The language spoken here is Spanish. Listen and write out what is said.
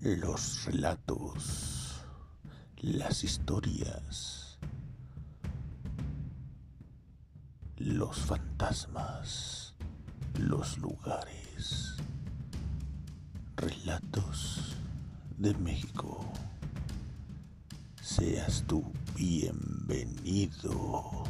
los relatos, las historias, los fantasmas, los lugares, relatos de México. Seas tú bienvenido.